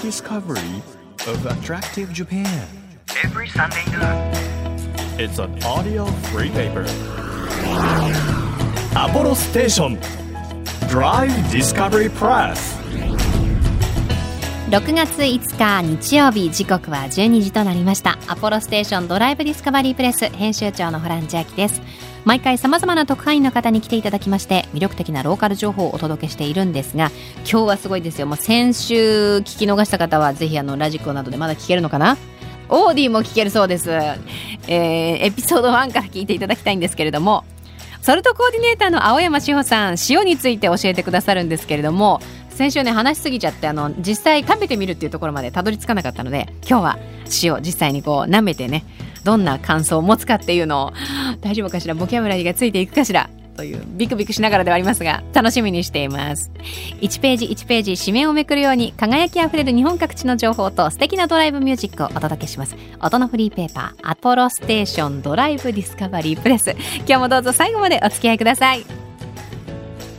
discovery of attractive Japan. every Sunday noon. It's an audio free paper. Apollo Station Drive Discovery Press. 6月5日日曜日時刻は12時となりましたアポロステーションドライブディスカバリープレス編集長のホラン千秋です毎回様々な特派員の方に来ていただきまして魅力的なローカル情報をお届けしているんですが今日はすごいですよ。もう先週聞き逃した方はぜひあのラジコなどでまだ聞けるのかな？オーディも聞けるそうです、えー、エピソード1から聞いていただきたいんですけれどもソルトコーディネーターの青山志保さん塩について教えてくださるんですけれども先週ね話しすぎちゃってあの実際食べてみるっていうところまでたどり着かなかったので今日は塩実際にこう舐めてねどんな感想を持つかっていうのを大丈夫かしら？ボキャブラリーがついていくかしら？というビクビクしながらではありますが楽しみにしています。1ページ1ページ紙面をめくるように輝きあふれる日本各地の情報と素敵なドライブミュージックをお届けします。音のフリーペーパーアポロステーションドライブディスカバリープレス。今日もどうぞ最後までお付き合いください。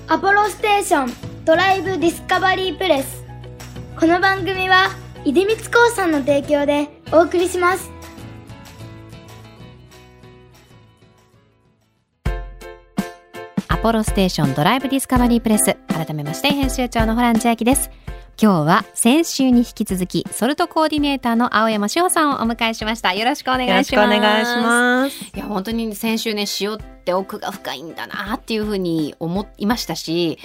アポロステーションドライブディスカバリープレス。この番組は出光興産の提供でお送りします。ポロステーションドライブディスカバリープレス。改めまして編集長のホラン千秋です。今日は先週に引き続きソルトコーディネーターの青山志保さんをお迎えしました。よろしくお願いします。よろしくお願いします。いや本当に先週ね塩って奥が深いんだなっていうふうに思いましたし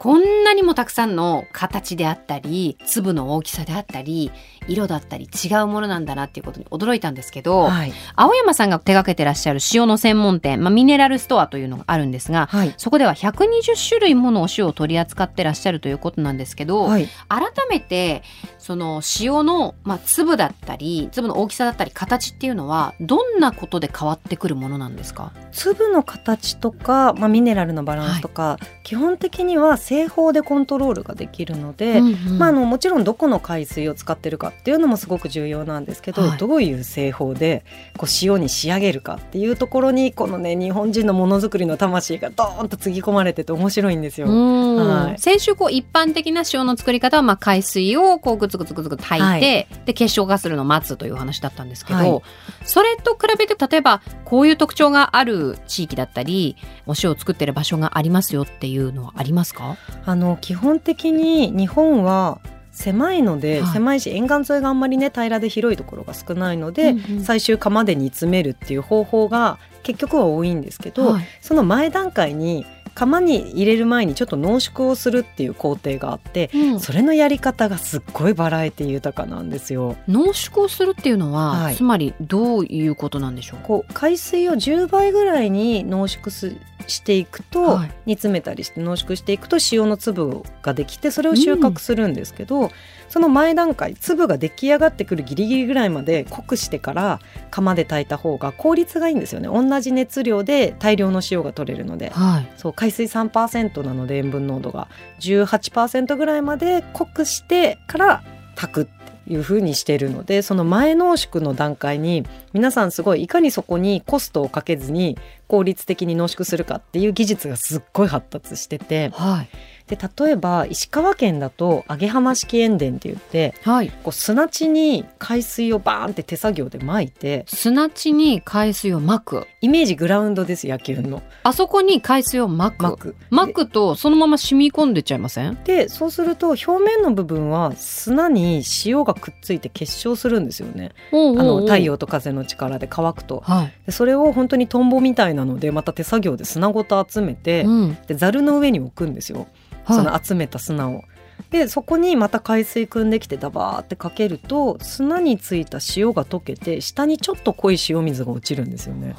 こんなにもたくさんの形であったり粒の大きさであったり色だったり違うものなんだなっていうことに驚いたんですけど、はい、青山さんが手掛けてらっしゃる塩の専門店、まあ、ミネラルストアというのがあるんですが、はい、そこでは120種類ものお塩を取り扱ってらっしゃるということなんですけど、はい、改めてその塩の、まあ、粒だったり粒の大きさだったり形っていうのはどんなことで変わってくるものなんですか？粒の形とか、まあ、ミネラルのバランスとか、基本的には製法でコントロールができるので、うんうん。まあ、あのもちろんどこの海水を使ってるかっていうのもすごく重要なんですけど、はい。どういう製法でこう塩に仕上げるかっていうところにこのね日本人のものづくりの魂がドーンとつぎ込まれてて面白いんですよ。うん。はい。先週こう一般的な塩の作り方はまあ海水をこうグツグツグツグツ炊いて、で結晶化するのを待つという話だったんですけど、はいそれと比べて例えばこういう特徴がある地域だったりお塩を作ってる場所がありますよっていうのはありますかあの基本的に日本は狭いので、はい狭いし沿岸沿いがあんまりね平らで広いところが少ないので、うんうん最終釜で煮詰めるっていう方法が結局は多いんですけど、はいその前段階に釜に入れる前にちょっと濃縮をするっていう工程があってうん。それのやり方がすっごいバラエティ豊かなんですよ。濃縮をするっていうのは、はい。つまりどういうことなんでしょうか？こう海水を10倍ぐらいに濃縮すしていくと、はい。煮詰めたりして濃縮していくと塩の粒ができてそれを収穫するんですけど、その前段階粒が出来上がってくるギリギリぐらいまで濃くしてから釜で炊いた方が効率がいいんですよね。同じ熱量で大量の塩が取れるので。はい。そう海水3%なので塩分濃度が。18%ぐらいまで濃くしてから炊くっていう風にしてるのでその前濃縮の段階に皆さんすごいいかにそこにコストをかけずに効率的に濃縮するかっていう技術がすっごい発達しててはい。で例えば石川県だと揚浜式塩田って言ってはい。こう砂地に海水をバーンって手作業で撒いて砂地に海水をまく。イメージグラウンドです野球の。あそこに海水をまく。撒く。まくとそのまま染み込んでっちゃいません？でそうすると表面の部分は砂に塩がくっついて結晶するんですよね。あの太陽と風の力で乾くと。はい、でそれを本当にトンボみたいなのでまた手作業で砂ごと集めて、うんでざるの上に置くんですよ、その集めた砂を。でそこにまた海水汲んできてダバーってかけると砂についた塩が溶けて下にちょっと濃い塩水が落ちるんですよね。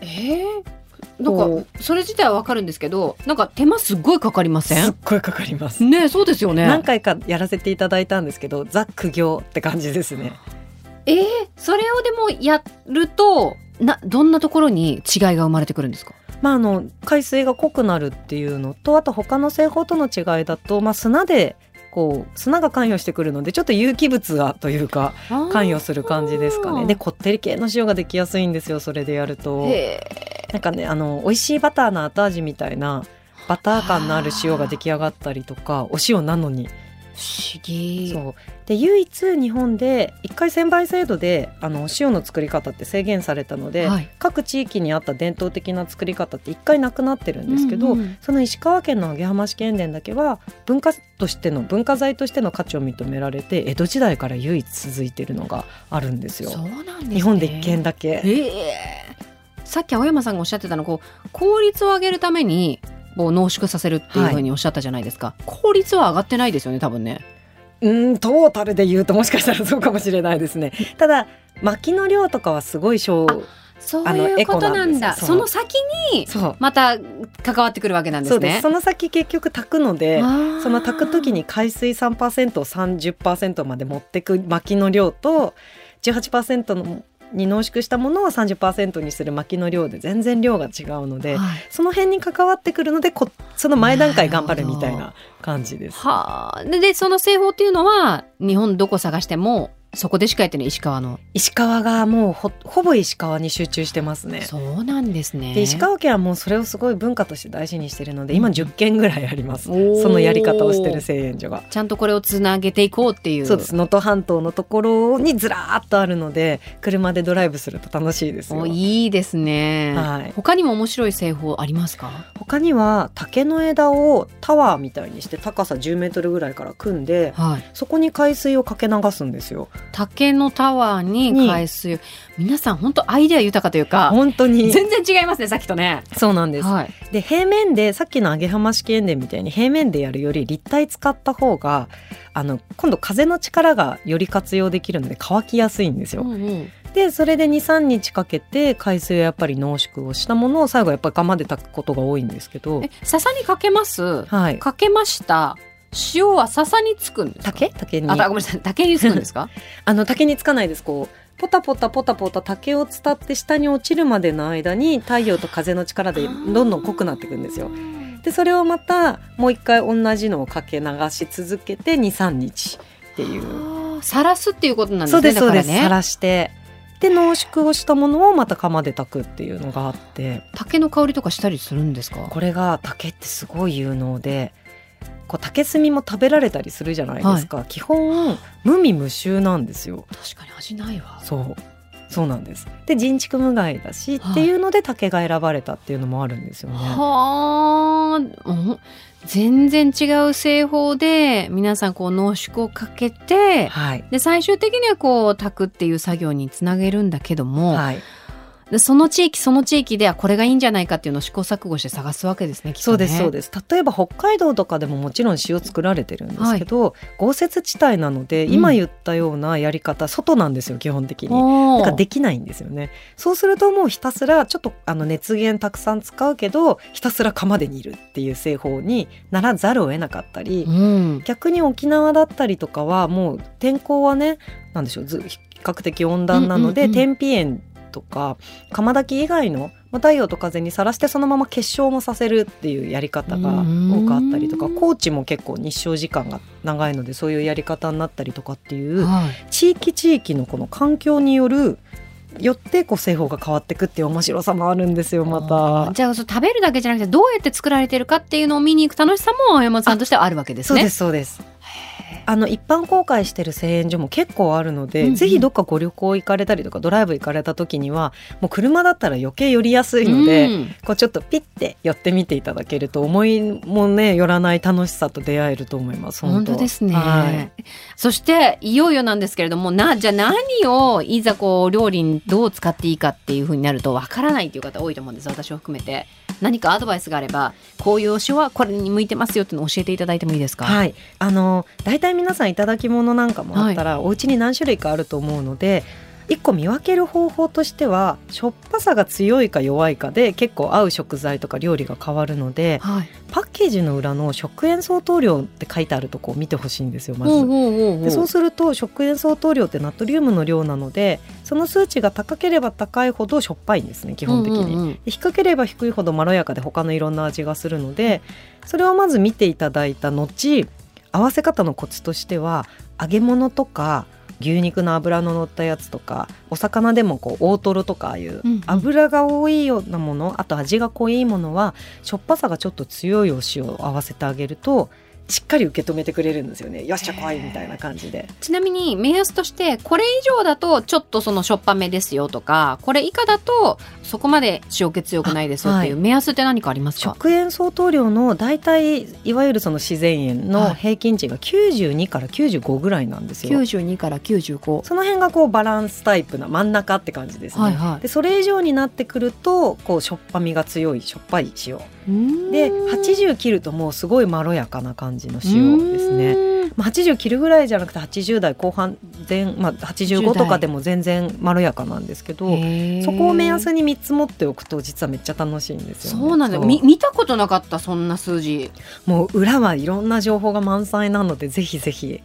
えー、なんこかそれ自体はわかるんですけどなんか手間すっごいかかりますせっんごいかかります。ねそうですよね何回かやらせていただいたんですけどザ苦行って感じですね。えー、それをでもやるとなどんなところに違いが生まれてくるんですか？まあ、あの海水が濃くなるっていうのとあと他の製法との違いだと、まあ、砂でこう砂が関与してくるのでちょっと有機物がというか関与する感じですかね。でこってり系の塩ができやすいんですよそれでやると。へなんかねあの美味しいバターの後味みたいなバター感のある塩が出来上がったりとかお塩なのに不思議。そう。で唯一日本で1回1000倍制度であのお塩の作り方って制限されたので、はい。各地域にあった伝統的な作り方って1回なくなってるんですけど、うんうんその石川県の揚浜式塩田だけは文化としての文化財としての価値を認められて江戸時代から唯一続いてるのがあるんですよ。そうなんですね。日本で一軒だけ。ええさっき青山さんがおっしゃってたのこう効率を上げるためにこう濃縮させるっていうふうにおっしゃったじゃないですか、効率は上がってないですよね多分ね。うんトータルで言うともしかしたらそうかもしれないですね。ただ薪の量とかはすごい小そういうことなんだ。その先にまた関わってくるわけなんですね。その先結局炊くのでその炊く時に海水3%を30%まで持ってく薪の量と18%のに濃縮したものを30%にする薪の量で全然量が違うのではいその辺に関わってくるのでこその前段階頑張るみたいな感じです。はあででその製法っていうのは日本どこ探してもそこでしかやってない石川の。石川がもうほほぼ石川に集中してますね。そうなんですね。で石川県はもうそれをすごい文化として大事にしてるので今うん。10軒ぐらいあります、おー。そのやり方をしてる製塩所が。ちゃんとこれをつなげていこうっていう。そうです。能登半島のところにずらーっとあるので車でドライブすると楽しいですよ。おいいですね、はい。他にも面白い製法ありますか？他には竹の枝をタワーみたいにして高さ10メートルぐらいから組んではい。そこに海水をかけ流すんですよ竹のタワーに海水を皆さん本当アイデア豊かというか本当に。全然違いますねさっきとね。そうなんです、はい。で平面でさっきの揚げ浜式塩田みたいに平面でやるより立体使った方があの今度風の力がより活用できるので乾きやすいんですよ、うんうん。でそれで23日かけて海水をやっぱり濃縮をしたものを最後やっぱり釜で炊くことが多いんですけど。え笹にかけます？はい。かけました？塩は笹につくんですか？竹？竹に。あたごめんなさい。竹につくんですか？あの竹につかないです。こうポタポタポタポタ竹を伝って下に落ちるまでの間に太陽と風の力でどんどん濃くなっていくんですよ。でそれをまたもう一回同じのをかけ流し続けて23日っていう。さらすっていうことなんですねそうですそうです。だからねさらして。で濃縮をしたものをまた釜で炊くっていうのがあって。竹の香りとかしたりするんですか？これが竹ってすごい有能で。こう竹炭も食べられたりするじゃないですか、基本無味無臭なんですよ。確かに味ないわ。そう。そうなんです。で人畜無害だし、はい。っていうので竹が選ばれたっていうのもあるんですよね。はあ。うん全然違う製法で皆さんこう濃縮をかけてはい。で最終的にはこう炊くっていう作業につなげるんだけども、はいでその地域その地域ではこれがいいんじゃないかっていうのを試行錯誤して探すわけですねね。そうですそうです。例えば北海道とかでももちろん塩作られてるんですけど、豪雪地帯なのでうん。今言ったようなやり方、外なんですよ基本的に。おー。だからできないんですよね。そうするともうひたすらちょっとあの熱源たくさん使うけどひたすら釜で煮るっていう製法にならざるを得なかったり、うん。逆に沖縄だったりとかはもう天候はねなんでしょうず比較的温暖なので、うんうんうん。天日塩とか釜炊き以外のまあ太陽と風にさらしてそのまま結晶もさせるっていうやり方が多くあったりとかうん高知も結構日照時間が長いのでそういうやり方になったりとかっていうはい地域地域のこの環境によるよってこう製法が変わっていくっていう面白さもあるんですよまた。じゃあ食べるだけじゃなくてどうやって作られてるかっていうのを見に行く楽しさも青山さんとしてはあるわけですね。そうですそうです。あの一般公開してる製塩所も結構あるので、うんうん。ぜひどっかご旅行行かれたりとかドライブ行かれた時にはもう車だったら余計寄りやすいので、うん。こうちょっとピッて寄ってみていただけると思いもね寄らない楽しさと出会えると思います本当ですね、はい。そしていよいよなんですけれどもなじゃあ何をいざこう料理にどう使っていいかっていうふうになるとわからないっていう方多いと思うんです。私を含めて。何かアドバイスがあればこういうお塩はこれに向いてますよっていうのを教えていただいてもいいですか、はい、あの大体皆さんいただき物なんかもあったら、お家に何種類かあると思うので一個見分ける方法としてはしょっぱさが強いか弱いかで結構合う食材とか料理が変わるのではいパッケージの裏の食塩相当量って書いてあるとこを見てほしいんですよまず。でそうすると食塩相当量ってナトリウムの量なのでその数値が高ければ高いほどしょっぱいんですね基本的に。低ければ低いほどまろやかで他のいろんな味がするのでそれをまず見ていただいた後合わせ方のコツとしては揚げ物とか牛肉の脂の乗ったやつとかお魚でもこう大トロとかああいううんうん。油が多いようなものあと味が濃いものはしょっぱさがちょっと強いお塩を合わせてあげるとしっかり受け止めてくれるんですよね。よっしゃ来いみたいな感じで。ちなみに目安としてこれ以上だとちょっとそのしょっぱめですよとかこれ以下だとそこまで塩気強くないですよっていうは目安って何かありますか、食塩相当量の大体いわゆるその自然塩はい。の平均値が92から95ぐらいなんですよ。92から95その辺がこうバランスタイプな真ん中って感じですね。はいはい。でそれ以上になってくるとこうしょっぱみが強いしょっぱい塩。でで80切るともうすごいまろやかな感じの塩ですね。まあ、80切るぐらいじゃなくて80代後半前、まあ、85とかでも全然まろやかなんですけどそこを目安に3つ持っておくと実はめっちゃ楽しいんですよ、ね。そうなんだ。そう。み見たことなかったそんな数字。もう裏はいろんな情報が満載なのでぜひぜひ。へ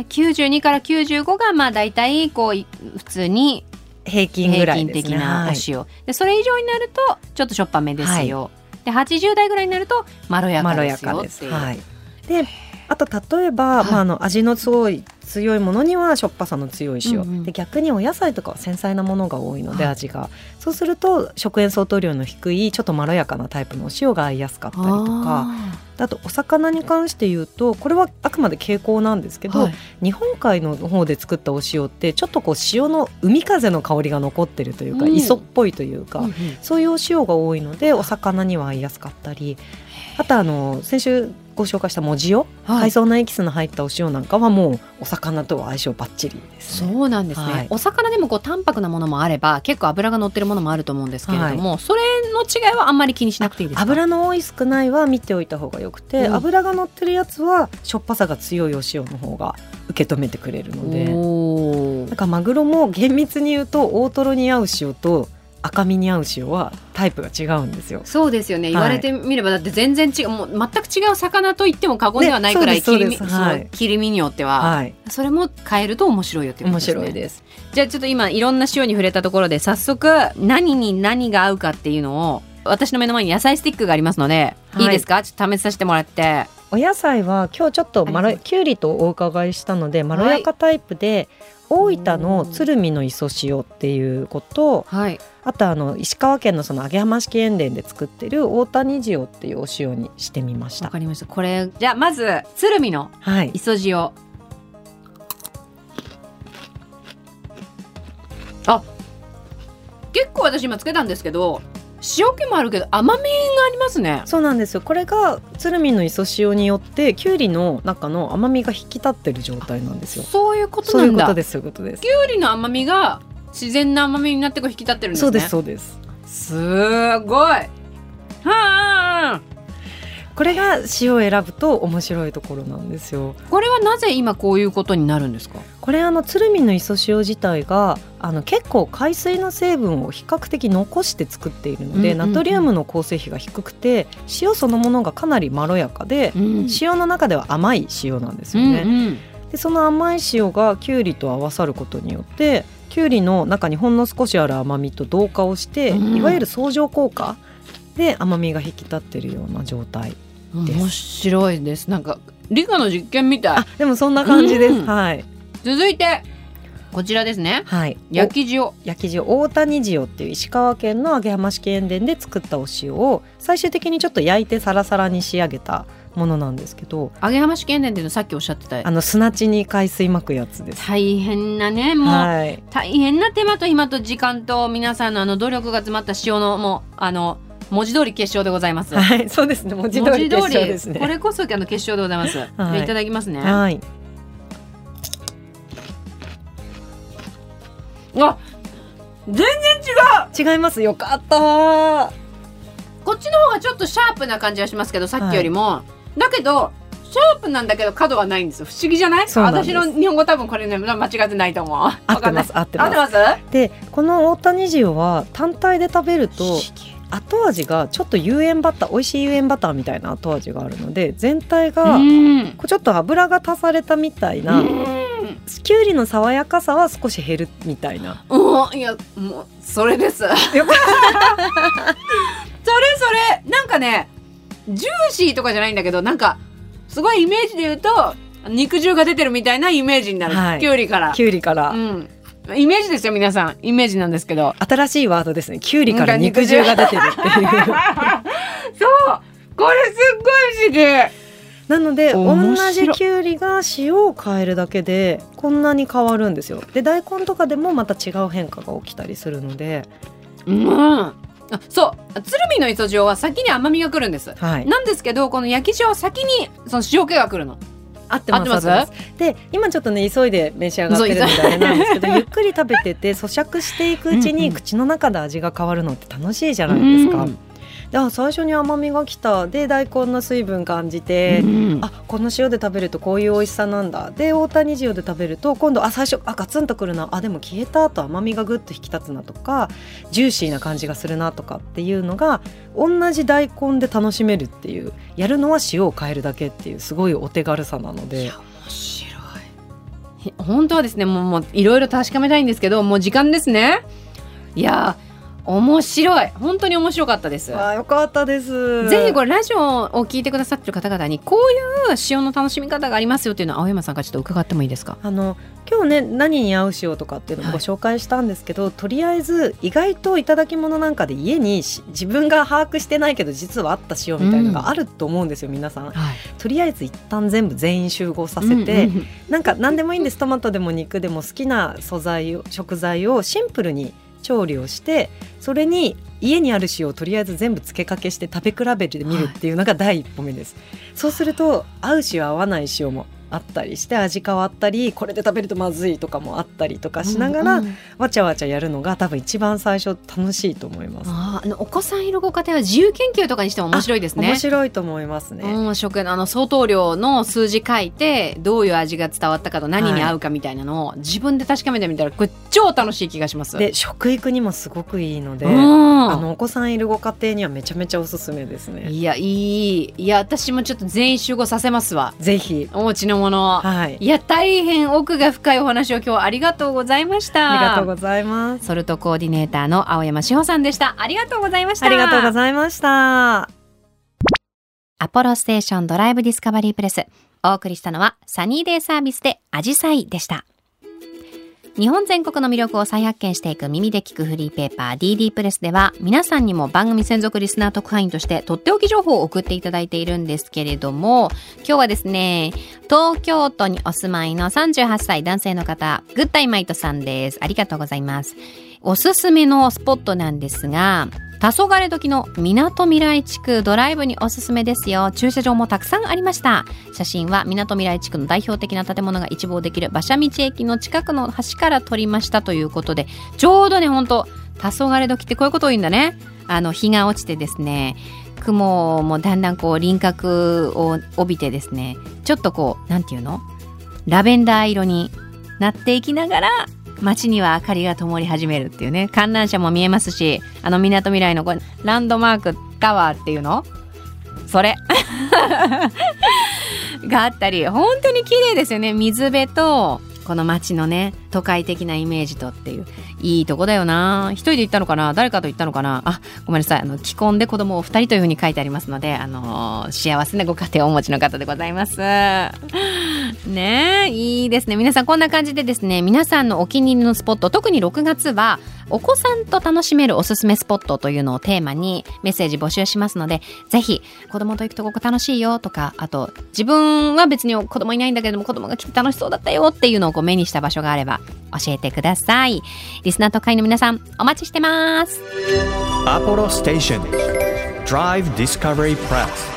ー。92から95がまあ大体こうい普通に平均ぐ平らいね。均的なおはい。塩、でそれ以上になるとちょっとしょっぱめですよ、で80代ぐらいになるとまろやかで。すよっていう、はい。で、あと例えば、はいまああの味のすごい強いものにはしょっぱさの強い塩、うんうん。で逆にお野菜とかは繊細なものが多いので、はい。味が。そうすると食塩相当量の低いちょっとまろやかなタイプのお塩が合いやすかったりとか。ああとお魚に関して言うとこれはあくまで傾向なんですけど、ーはい。日本海の方で作ったお塩ってちょっとこう塩の海風の香りが残ってるというか、うん。磯っぽいというか、うんうん。そういうお塩が多いのでお魚には合いやすかったり。あとあの先週ご紹介したもじ塩、はい。海藻のエキスの入ったお塩なんかはもうお魚とは相性バッチリです、ね。そうなんですね、はい。お魚でもこう淡白なものもあれば結構油が乗ってるものもあると思うんですけれども、それの違いはあんまり気にしなくていいですか？油の多い少ないは見ておいた方がよくて、うん。油が乗ってるやつはしょっぱさが強いお塩の方が受け止めてくれるのでおーだからマグロも厳密に言うと大トロに合う塩と赤身に合う塩はタイプが違うんですよ。そうですよね。はい。言われてみればだって全然違うもう全く違う魚と言っても過言ではないくらい切り身ですそうです。はい。切り身によっては、はい、それも変えると面白いよってこ面とですね。白いです。じゃあちょっと今いろんな塩に触れたところで早速何に何が合うかっていうのを私の目の前に野菜スティックがありますので、はい。い、いですか？ちょっと試させてもらって。お野菜は今日ちょっとまろきゅう。りとお伺いしたのでまろやかタイプで、大分の鶴見の磯塩っていうことはい。あとあの石川県のその揚浜式塩田で作ってる大谷塩っていうお塩にしてみました。わかりました。これじゃあまず鶴見のはい、磯塩。あ結構私今つけたんですけど塩気もあるけど甘みがありますねそうなんですよこれが鶴見の磯塩によってきゅうりの中の甘みが引き立ってる状態なんですよ。そういうことそうないだうんことですそういうことです。きゅうりの甘みが自然な甘みになってこう引き立ってるんですねそうですそうです。すごいはあこれが塩を選ぶと面白いところなんですよ。これはなぜ今こういうことになるんですか？これあの鶴見の磯塩自体があの結構海水の成分を比較的残して作っているので、ナトリウムの構成比が低くて塩そのものがかなりまろやかで、うん塩の中では甘い塩なんですよね。うんうんでその甘い塩がきゅうりと合わさることによってきゅうりの中にほんの少しある甘みと同化をして、うんいわゆる相乗効果で甘みが引き立ってるような状態。面白いです。なんか理科の実験みたい。あでもそんな感じです。うん。はい。続いてこちらですね。はい。焼き塩。焼き塩大谷塩っていう石川県の揚浜式塩田で作ったお塩を最終的にちょっと焼いてサラサラに仕上げたものなんですけど揚げ浜試験伝っていうのさっきおっしゃってた。あの砂地に海水巻くやつです。大変なねもう、はい、大変な手間と暇と時間と皆さんのあの努力が詰まった塩のもうあの文字通り結晶でございます。はい、そうですね。文字通りね。これこそあの結晶でございます。じゃあいただきますね。はい、あ全然違う。違います。よかった。こっちの方がちょっとシャープな感じがしますけどさっきよりも、だけどシャープなんだけど角はないんです。よ不思議じゃない？私の日本語多分これね間違ってないと思う。合合ってます合ってます。合ってます？でこの大谷塩は単体で食べると後味がちょっと有塩バター美味しい有塩バターみたいな後味があるので全体議がちょっと油が足されたみたいな、きゅうりの爽やかさは少し減るみたいな。うんいやもうそれです。それそれなんかねジューシーとかじゃないんだけどなんかすごいイメージで言うと肉汁が出てるみたいなイメージになる、はい。きゅうりから。きゅうりから、うんイメージですよ皆さん。イメージなんですけど。新しいワードですね。きゅうりから肉汁。が出てるっていう。そう。これすっごい不思議。なので同じきゅうりが塩を変えるだけでこんなに変わるんですよ。で大根とかでもまた違う変化が起きたりするので。うん。あそう。鶴見の磯塩は先に甘みが来るんです。はい。なんですけどこの焼き塩は先にその塩気が来るの合ってますで今ちょっとね急いで召し上がってるんであれなんですけど ゆっくり食べてて咀嚼していくうちうんうん。に口の中で味が変わるのって楽しいじゃないですか。うんであ最初に甘みがきた。で大根の水分感じて、うん。あこの塩で食べるとこういう美味しさなんだ。で大谷塩で食べると今度あ最初あガツンとくるな。あでも消えた後甘みがぐっと引き立つなとかジューシーな感じがするなとかっていうのが同じ大根で楽しめるっていうやるのは塩を変えるだけっていうすごいお手軽さなので。面白い。本当はですねもうもういろいろ確かめたいんですけどもう時間ですね。いやー面白い。本当に面白かったです。あよかったです。ぜひこれラジオを聞いてくださってる方々にこういう塩の楽しみ方がありますよっていうのを青山さんからちょっと伺ってもいいですか？あの今日ね何に合う塩とかっていうのをご紹介したんですけど、とりあえず意外といただき物なんかで家にし自分が把握してないけど実はあった塩みたいなのがあると思うんですよ、皆さん。はい。とりあえず一旦全部全員集合させて、うんうん。なんか何でもいいんです。トマトでも肉でも好きな素材を食材をシンプルに調理をしてそれに家にある塩をとりあえず全部付けかけして食べ比べてみるっていうのが第一歩目です、そうすると合う塩合わない塩もあったりして味変わったりこれで食べるとまずいとかもあったりとかしながら、うんうんわちゃわちゃやるのが多分一番最初楽しいと思います。あーあのお子さんいるご家庭は自由研究とかにしても面白いですね面白いと思いますね。うん、食あの相当量の数字書いてどういう味が伝わったかと何に合うかみたいなのを自分で確かめてみたらこれ超楽しい気がします。で食育にもすごくいいので、うんあのお子さんいるご家庭にはめちゃめちゃおすすめですね。いやいいいや私もちょっと全員集合させますわぜひお持ちのもの。はいいや大変奥が深いお話を今日はありがとうございました。ありがとうございます。ソルトコーディネーターの青山志保さんでした。ありがとうございました。ありがとうございました。アポロステーションドライブディスカバリープレス。お送りしたのはサニーデイサービスでアジサイでした。日本全国の魅力を再発見していく耳で聞くフリーペーパー DD プレスでは皆さんにも番組専属リスナー特派員としてとっておき情報を送っていただいているんですけれども今日はですね東京都にお住まいの38歳男性の方グッタイマイトさんです。ありがとうございます。おすすめのスポットなんですが黄昏時の港未来地区ドライブにおすすめですよ。駐車場もたくさんありました。写真は港未来地区の代表的な建物が一望できる馬車道駅の近くの橋から撮りましたということでちょうどねほんと黄昏時ってこういうことを言うんだね。あの日が落ちてですね雲もだんだんこう輪郭を帯びてですねちょっとこうなんていうの？ラベンダー色になっていきながら街には明かりが灯り始めるっていうね。観覧車も見えますしあの港未来のこれランドマークタワーっていうの？それ。があったり本当に綺麗ですよね。水辺とこの街のね都会的なイメージとっていう。いいとこだよな。一人で行ったのかな？誰かと行ったのかな？あごめんなさい。既婚で子供を二人というふうに書いてありますのであのー幸せなご家庭をお持ちの方でございます。ねえいいですね。皆さんこんな感じでですね皆さんのお気に入りのスポット特に6月はお子さんと楽しめるおすすめスポットというのをテーマにメッセージ募集しますのでぜひ子供と行くとここ楽しいよとかあと自分は別に子供いないんだけども子供が来て楽しそうだったよっていうのをこう目にした場所があれば教えてください。リスナーと会の皆さんお待ちしてます。アポロステーション Drive Discovery Press.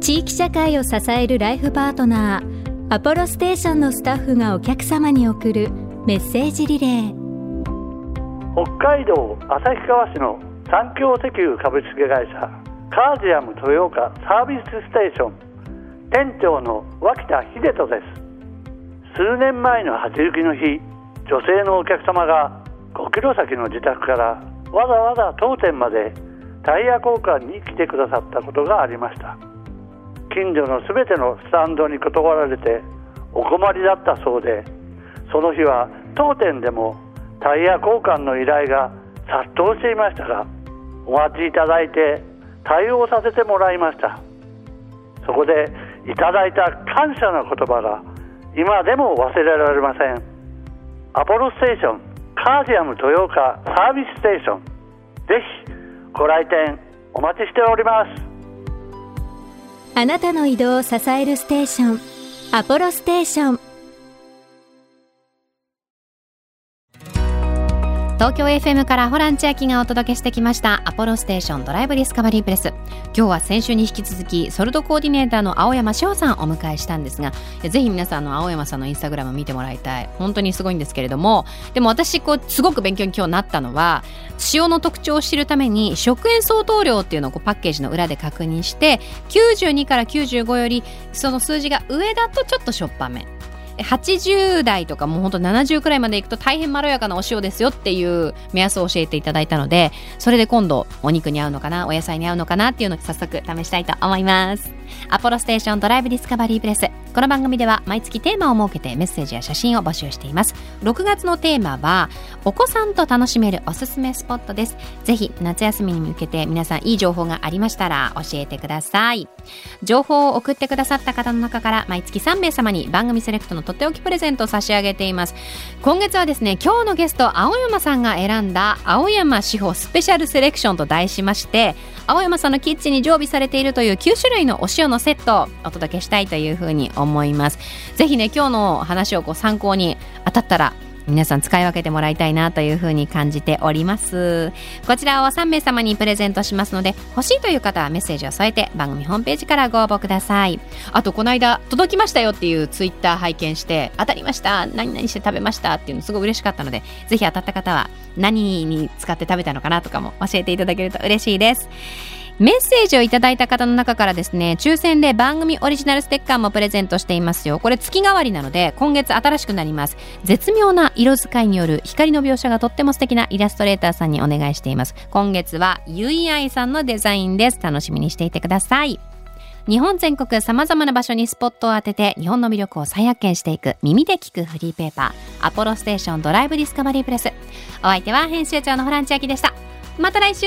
地域社会を支えるライフパートナーアポロステーションのスタッフがお客様に送るメッセージリレー。北海道旭川市の三共石油株式会社カージアム豊岡サービスステーション店長の脇田秀人です数年前の初雪の日女性のお客様が5キロ先の自宅からわざわざ当店までタイヤ交換に来てくださったことがありました。近所のすべてのスタンドに断られてお困りだったそうでその日は当店でもタイヤ交換の依頼が殺到していましたがお待ちいただいて対応させてもらいました。そこでいただいた感謝の言葉が今でも忘れられません。アポロステーションカージアム豊岡サービスステーション。ぜひご来店お待ちしております。あなたの移動を支えるステーションアポロステーション。東京 FM からホラン千秋がお届けしてきました。アポロステーションドライブディスカバリープレス。今日は先週に引き続きソルトコーディネーターの青山翔さんをお迎えしたんですがぜひ皆さんの青山さんのインスタグラム見てもらいたい。本当にすごいんですけれども。でも私こうすごく勉強に今日なったのは塩の特徴を知るために食塩相当量っていうのをこうパッケージの裏で確認して92から95よりその数字が上だとちょっとしょっぱめ。80代とかもうほんと70くらいまでいくと大変まろやかなお塩ですよっていう目安を教えていただいたのでそれで今度お肉に合うのかなお野菜に合うのかなっていうのを早速試したいと思います。アポロステーションドライブディスカバリープレスこの番組では毎月テーマを設けてメッセージや写真を募集しています。6月のテーマはお子さんと楽しめるおすすめスポットです。ぜひ夏休みに向けて皆さんいい情報がありましたら教えてください。情報を送ってくださった方の中から毎月3名様に番組セレクトのとっておきプレゼントを差し上げています。今月はですね今日のゲスト青山さんが選んだ青山志保スペシャルセレクションと題しまして青山さんのキッチンに常備されているという9種類のお塩のセットをお届けしたいというふうに思います。ぜひね今日の話をこう参考に当たったら皆さん使い分けてもらいたいなというふうに感じております。こちらを3名様にプレゼントしますので欲しいという方はメッセージを添えて番組ホームページからご応募ください。あとこの間届きましたよっていうツイッター拝見して当たりました。何々して食べましたっていうのすごい嬉しかったのでぜひ当たった方は何に使って食べたのかなとかも教えていただけると嬉しいです。メッセージをいただいた方の中からですね抽選で番組オリジナルステッカーもプレゼントしていますよ。これ月替わりなので今月新しくなります。絶妙な色使いによる光の描写がとっても素敵なイラストレーターさんにお願いしています。今月はゆいあいさんのデザインです。楽しみにしていてください。日本全国様々な場所にスポットを当てて日本の魅力を再発見していく耳で聞くフリーペーパー。アポロステーションドライブディスカバリープレス。お相手は編集長のホラン千秋でした。また来週